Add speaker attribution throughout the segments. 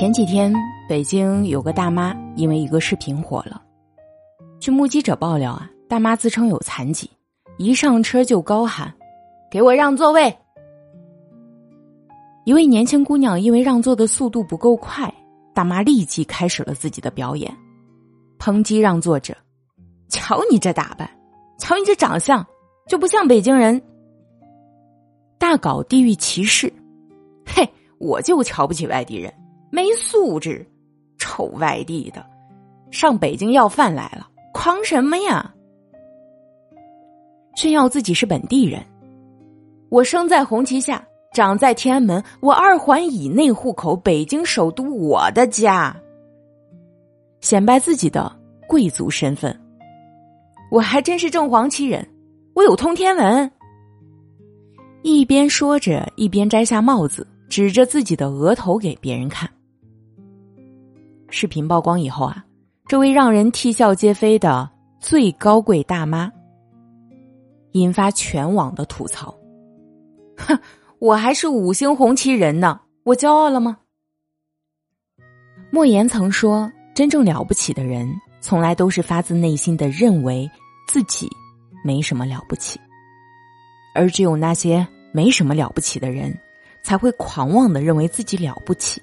Speaker 1: 前几天，北京有个大妈因为一个视频火了。据目击者爆料啊，大妈自称有残疾，一上车就高喊：“给我让座位！”一位年轻姑娘因为让座的速度不够快，大妈立即开始了自己的表演，抨击让座者：“瞧你这打扮，瞧你这长相，就不像北京人。”大搞地域歧视，嘿，我就瞧不起外地人。没素质，臭外地的，上北京要饭来了，狂什么呀？炫耀自己是本地人，我生在红旗下，长在天安门，我二环以内户口，北京首都我的家，显摆自己的贵族身份。我还真是正黄旗人，我有通天文。一边说着，一边摘下帽子，指着自己的额头给别人看。视频曝光以后啊，这位让人啼笑皆非的最高贵大妈，引发全网的吐槽。哼，我还是五星红旗人呢，我骄傲了吗？莫言曾说：“真正了不起的人，从来都是发自内心的认为自己没什么了不起，而只有那些没什么了不起的人，才会狂妄的认为自己了不起。”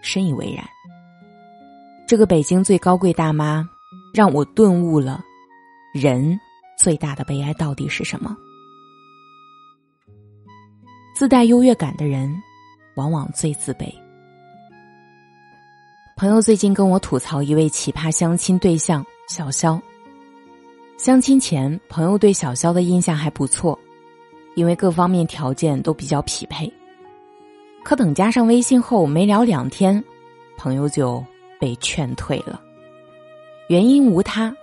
Speaker 1: 深以为然。这个北京最高贵大妈，让我顿悟了，人最大的悲哀到底是什么？自带优越感的人，往往最自卑。朋友最近跟我吐槽一位奇葩相亲对象小肖。相亲前，朋友对小肖的印象还不错，因为各方面条件都比较匹配。可等加上微信后，没聊两天，朋友就。被劝退了，原因无他，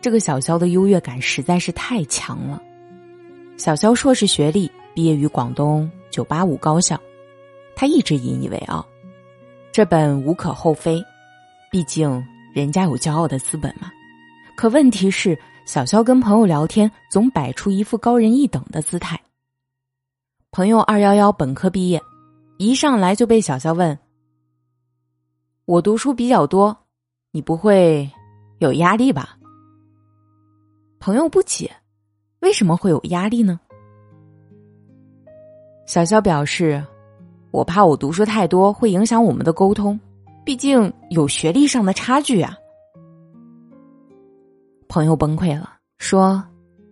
Speaker 1: 这个小肖的优越感实在是太强了。小肖硕士学历，毕业于广东九八五高校，他一直引以为傲，这本无可厚非，毕竟人家有骄傲的资本嘛。可问题是，小肖跟朋友聊天总摆出一副高人一等的姿态。朋友二幺幺本科毕业，一上来就被小肖问。我读书比较多，你不会有压力吧？朋友不解，为什么会有压力呢？小肖表示，我怕我读书太多会影响我们的沟通，毕竟有学历上的差距啊。朋友崩溃了，说：“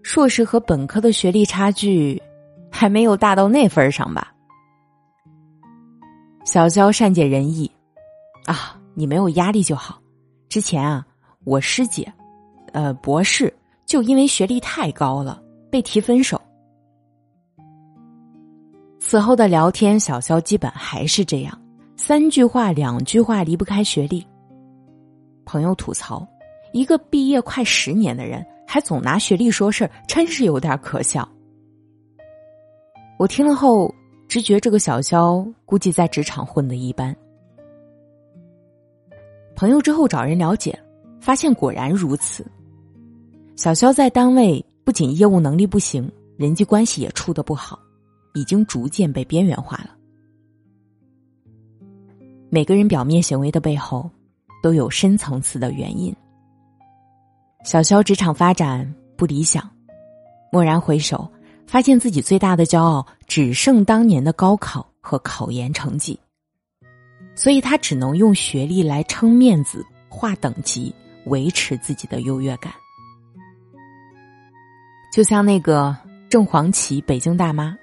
Speaker 1: 硕士和本科的学历差距还没有大到那份儿上吧？”小肖善解人意。啊，你没有压力就好。之前啊，我师姐，呃，博士就因为学历太高了被提分手。此后的聊天，小肖基本还是这样，三句话两句话离不开学历。朋友吐槽，一个毕业快十年的人，还总拿学历说事儿，真是有点可笑。我听了后，直觉这个小肖估计在职场混的一般。朋友之后找人了解，发现果然如此。小肖在单位不仅业务能力不行，人际关系也处的不好，已经逐渐被边缘化了。每个人表面行为的背后，都有深层次的原因。小肖职场发展不理想，蓦然回首，发现自己最大的骄傲只剩当年的高考和考研成绩。所以他只能用学历来撑面子、划等级，维持自己的优越感。就像那个正黄旗北京大妈，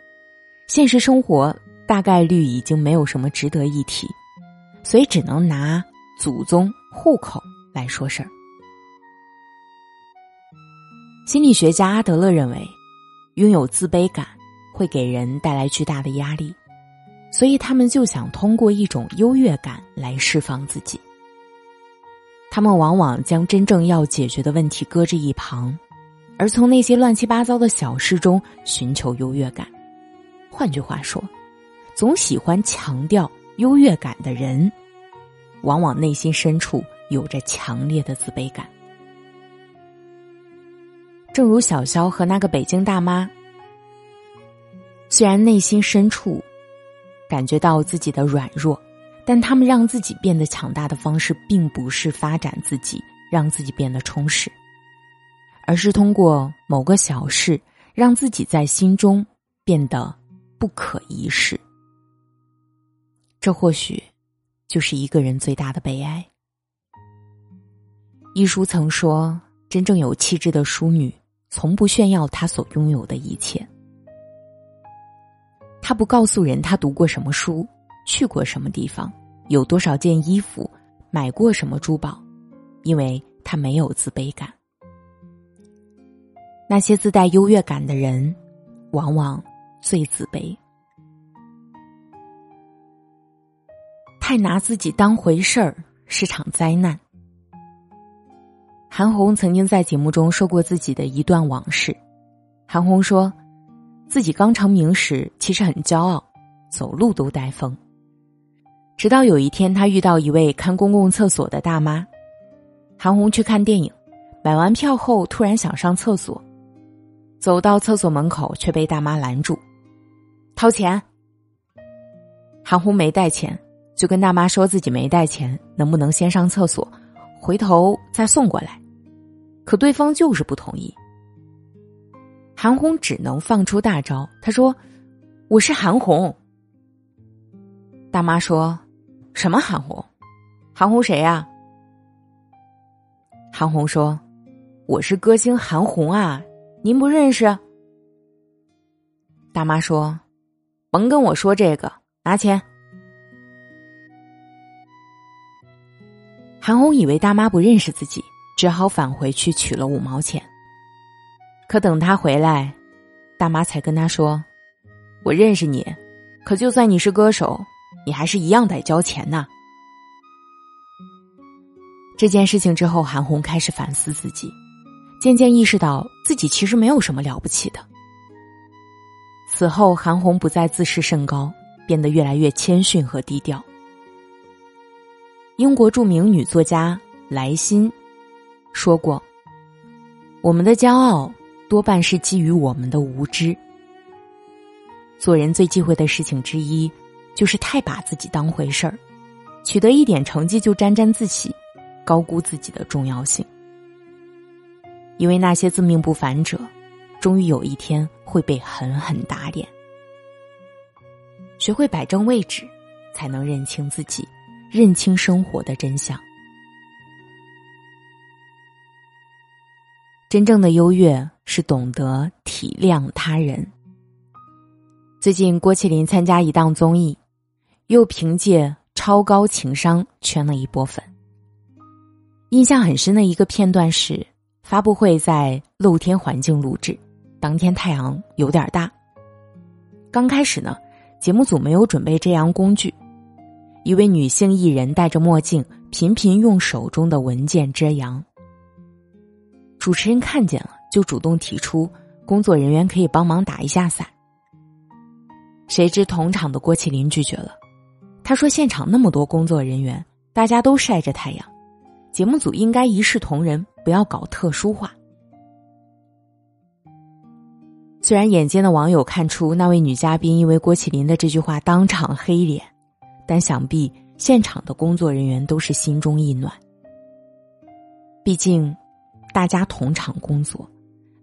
Speaker 1: 现实生活大概率已经没有什么值得一提，所以只能拿祖宗户口来说事儿。心理学家阿德勒认为，拥有自卑感会给人带来巨大的压力。所以他们就想通过一种优越感来释放自己。他们往往将真正要解决的问题搁置一旁，而从那些乱七八糟的小事中寻求优越感。换句话说，总喜欢强调优越感的人，往往内心深处有着强烈的自卑感。正如小肖和那个北京大妈，虽然内心深处。感觉到自己的软弱，但他们让自己变得强大的方式，并不是发展自己，让自己变得充实，而是通过某个小事，让自己在心中变得不可一世。这或许就是一个人最大的悲哀。一书曾说：“真正有气质的淑女，从不炫耀她所拥有的一切。他不告诉人他读过什么书。”去过什么地方，有多少件衣服，买过什么珠宝，因为他没有自卑感。那些自带优越感的人，往往最自卑。太拿自己当回事儿是场灾难。韩红曾经在节目中说过自己的一段往事。韩红说，自己刚成名时其实很骄傲，走路都带风。直到有一天，他遇到一位看公共厕所的大妈。韩红去看电影，买完票后突然想上厕所，走到厕所门口却被大妈拦住，掏钱。韩红没带钱，就跟大妈说自己没带钱，能不能先上厕所，回头再送过来？可对方就是不同意。韩红只能放出大招，他说：“我是韩红。”大妈说。什么韩红？韩红谁呀？韩红说：“我是歌星韩红啊，您不认识？”大妈说：“甭跟我说这个，拿钱。”韩红以为大妈不认识自己，只好返回去取了五毛钱。可等他回来，大妈才跟他说：“我认识你，可就算你是歌手。”你还是一样得交钱呐。这件事情之后，韩红开始反思自己，渐渐意识到自己其实没有什么了不起的。此后，韩红不再自视甚高，变得越来越谦逊和低调。英国著名女作家莱辛说过：“我们的骄傲多半是基于我们的无知。做人最忌讳的事情之一。”就是太把自己当回事儿，取得一点成绩就沾沾自喜，高估自己的重要性。因为那些自命不凡者，终于有一天会被狠狠打脸。学会摆正位置，才能认清自己，认清生活的真相。真正的优越是懂得体谅他人。最近，郭麒麟参加一档综艺。又凭借超高情商圈了一波粉。印象很深的一个片段是，发布会在露天环境录制，当天太阳有点大。刚开始呢，节目组没有准备遮阳工具，一位女性艺人戴着墨镜，频频用手中的文件遮阳。主持人看见了，就主动提出工作人员可以帮忙打一下伞。谁知同场的郭麒麟拒绝了。他说：“现场那么多工作人员，大家都晒着太阳，节目组应该一视同仁，不要搞特殊化。”虽然眼尖的网友看出那位女嘉宾因为郭麒麟的这句话当场黑脸，但想必现场的工作人员都是心中一暖。毕竟，大家同场工作，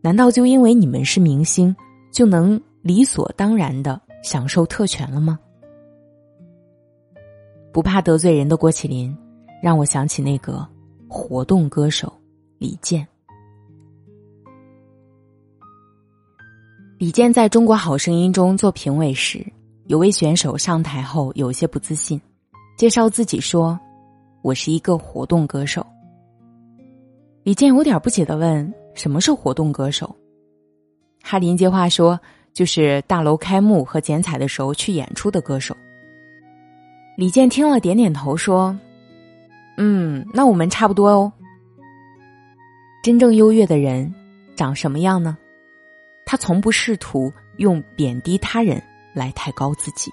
Speaker 1: 难道就因为你们是明星，就能理所当然的享受特权了吗？不怕得罪人的郭麒麟，让我想起那个活动歌手李健。李健在中国好声音中做评委时，有位选手上台后有些不自信，介绍自己说：“我是一个活动歌手。”李健有点不解的问：“什么是活动歌手？”哈林接话说：“就是大楼开幕和剪彩的时候去演出的歌手。”李健听了，点点头，说：“嗯，那我们差不多哦。真正优越的人长什么样呢？他从不试图用贬低他人来抬高自己，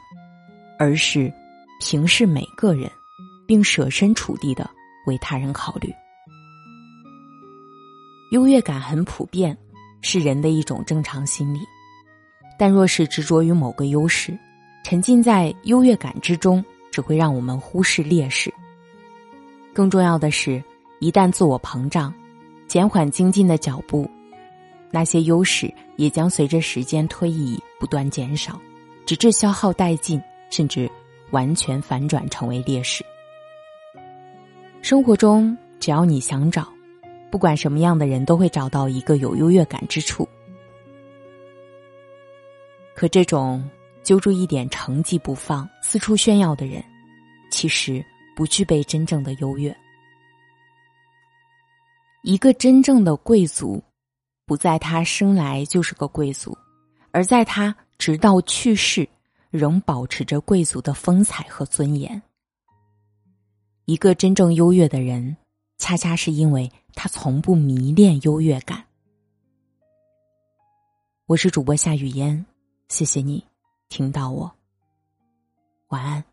Speaker 1: 而是平视每个人，并设身处地的为他人考虑。优越感很普遍，是人的一种正常心理。但若是执着于某个优势，沉浸在优越感之中。”只会让我们忽视劣势。更重要的是，一旦自我膨胀，减缓精进的脚步，那些优势也将随着时间推移不断减少，直至消耗殆尽，甚至完全反转成为劣势。生活中，只要你想找，不管什么样的人都会找到一个有优越感之处。可这种揪住一点成绩不放、四处炫耀的人，其实不具备真正的优越。一个真正的贵族，不在他生来就是个贵族，而在他直到去世仍保持着贵族的风采和尊严。一个真正优越的人，恰恰是因为他从不迷恋优越感。我是主播夏雨嫣。谢谢你，听到我。晚安。